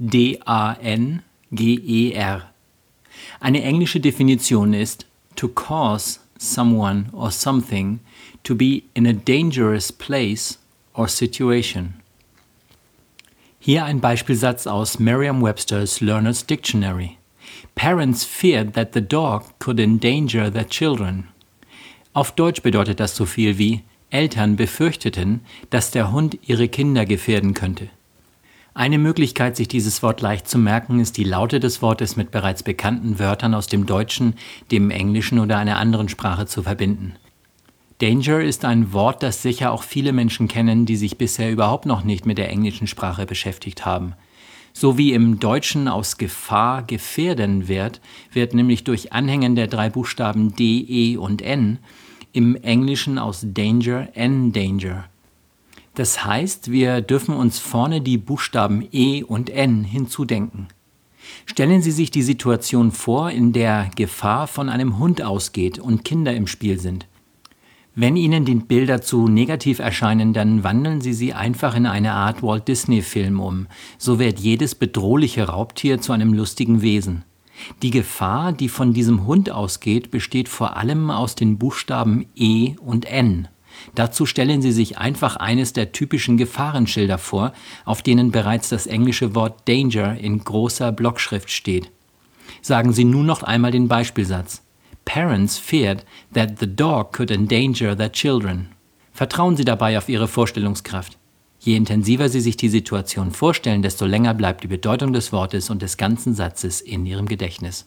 E-N-D-A-N-G-E-R. Eine englische Definition ist to cause someone or something to be in a dangerous place or situation. Hier ein Beispielsatz aus Merriam-Webster's Learner's Dictionary. Parents feared that the dog could endanger their children. Auf Deutsch bedeutet das so viel wie Eltern befürchteten, dass der Hund ihre Kinder gefährden könnte. Eine Möglichkeit, sich dieses Wort leicht zu merken, ist die Laute des Wortes mit bereits bekannten Wörtern aus dem Deutschen, dem Englischen oder einer anderen Sprache zu verbinden. Danger ist ein Wort, das sicher auch viele Menschen kennen, die sich bisher überhaupt noch nicht mit der englischen Sprache beschäftigt haben. So wie im Deutschen aus Gefahr gefährden wird, wird nämlich durch Anhängen der drei Buchstaben D, E und N im Englischen aus Danger N Danger das heißt, wir dürfen uns vorne die Buchstaben E und N hinzudenken. Stellen Sie sich die Situation vor, in der Gefahr von einem Hund ausgeht und Kinder im Spiel sind. Wenn Ihnen die Bilder zu negativ erscheinen, dann wandeln Sie sie einfach in eine Art Walt Disney-Film um. So wird jedes bedrohliche Raubtier zu einem lustigen Wesen. Die Gefahr, die von diesem Hund ausgeht, besteht vor allem aus den Buchstaben E und N. Dazu stellen Sie sich einfach eines der typischen Gefahrenschilder vor, auf denen bereits das englische Wort Danger in großer Blockschrift steht. Sagen Sie nun noch einmal den Beispielsatz. Parents feared that the dog could endanger their children. Vertrauen Sie dabei auf Ihre Vorstellungskraft. Je intensiver Sie sich die Situation vorstellen, desto länger bleibt die Bedeutung des Wortes und des ganzen Satzes in Ihrem Gedächtnis.